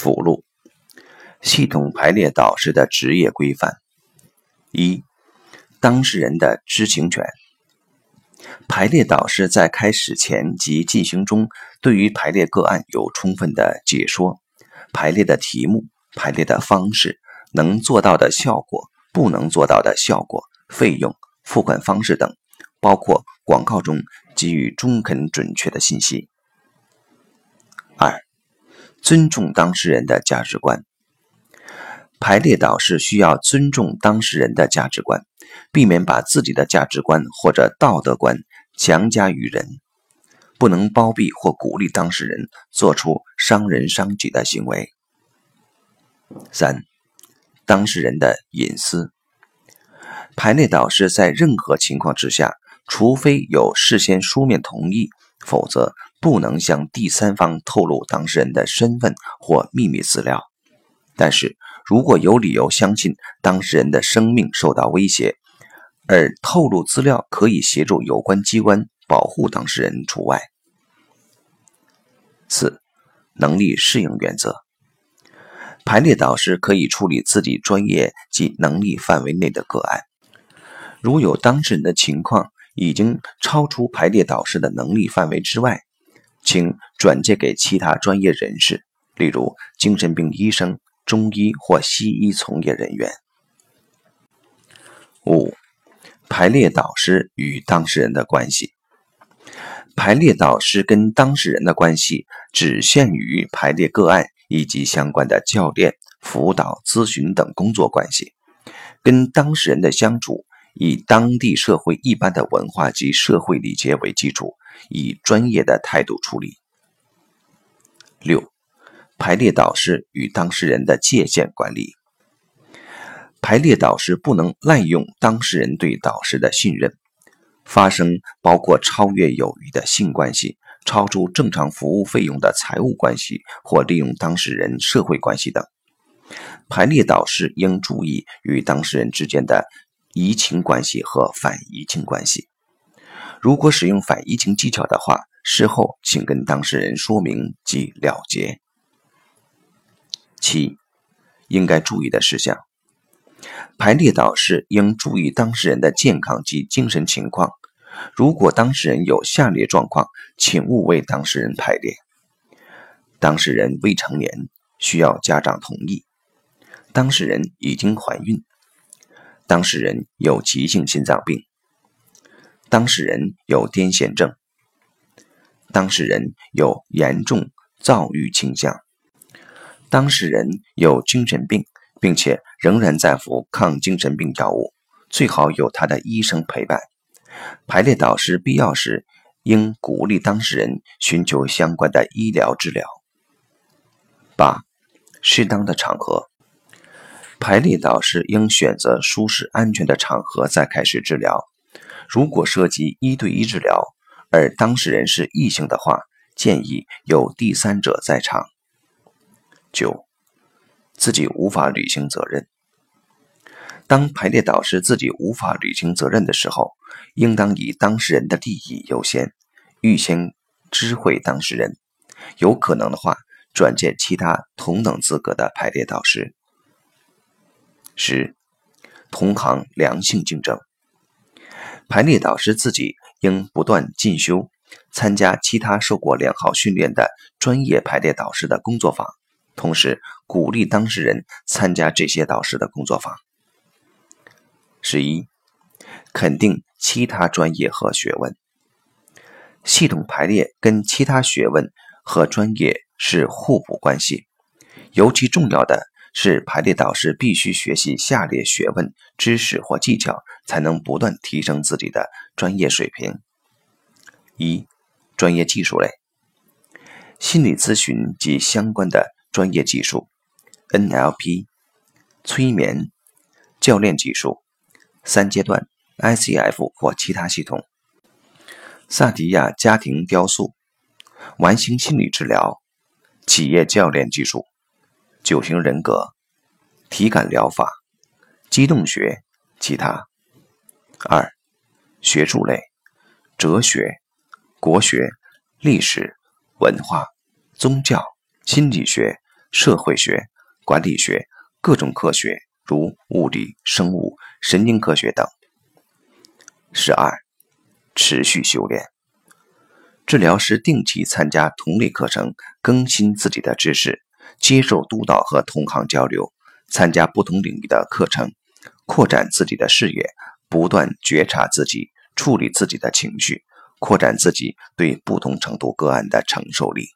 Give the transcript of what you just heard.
附录：系统排列导师的职业规范。一、当事人的知情权。排列导师在开始前及进行中，对于排列个案有充分的解说。排列的题目、排列的方式、能做到的效果、不能做到的效果、费用、付款方式等，包括广告中给予中肯准确的信息。二。尊重当事人的价值观。排列导师需要尊重当事人的价值观，避免把自己的价值观或者道德观强加于人，不能包庇或鼓励当事人做出伤人伤己的行为。三、当事人的隐私。排列导师在任何情况之下，除非有事先书面同意，否则。不能向第三方透露当事人的身份或秘密资料，但是如果有理由相信当事人的生命受到威胁，而透露资料可以协助有关机关保护当事人除外。四、能力适应原则。排列导师可以处理自己专业及能力范围内的个案，如有当事人的情况已经超出排列导师的能力范围之外。请转介给其他专业人士，例如精神病医生、中医或西医从业人员。五、排列导师与当事人的关系。排列导师跟当事人的关系只限于排列个案以及相关的教练、辅导、咨询等工作关系。跟当事人的相处，以当地社会一般的文化及社会礼节为基础。以专业的态度处理。六、排列导师与当事人的界限管理。排列导师不能滥用当事人对导师的信任，发生包括超越友谊的性关系、超出正常服务费用的财务关系或利用当事人社会关系等。排列导师应注意与当事人之间的移情关系和反移情关系。如果使用反移情技巧的话，事后请跟当事人说明即了结。七，应该注意的事项：排列导师应注意当事人的健康及精神情况。如果当事人有下列状况，请勿为当事人排列：当事人未成年，需要家长同意；当事人已经怀孕；当事人有急性心脏病。当事人有癫痫症，当事人有严重躁郁倾向，当事人有精神病，并且仍然在服抗精神病药物，最好有他的医生陪伴。排列导师必要时应鼓励当事人寻求相关的医疗治疗。八、适当的场合，排列导师应选择舒适安全的场合再开始治疗。如果涉及一对一治疗，而当事人是异性的话，建议有第三者在场。九，自己无法履行责任。当排列导师自己无法履行责任的时候，应当以当事人的利益优先，预先知会当事人，有可能的话，转介其他同等资格的排列导师。十，同行良性竞争。排列导师自己应不断进修，参加其他受过良好训练的专业排列导师的工作坊，同时鼓励当事人参加这些导师的工作坊。十一，肯定其他专业和学问。系统排列跟其他学问和专业是互补关系，尤其重要的。是排列导师必须学习下列学问、知识或技巧，才能不断提升自己的专业水平。一、专业技术类，心理咨询及相关的专业技术，NLP、催眠、教练技术、三阶段 ICF 或其他系统、萨提亚家庭雕塑、完形心理治疗、企业教练技术。九型人格、体感疗法、机动学、其他。二、学术类，哲学、国学、历史、文化、宗教、心理学、社会学、管理学、各种科学，如物理、生物、神经科学等。十二，持续修炼。治疗师定期参加同类课程，更新自己的知识，接受督导和同行交流，参加不同领域的课程，扩展自己的视野，不断觉察自己，处理自己的情绪，扩展自己对不同程度个案的承受力。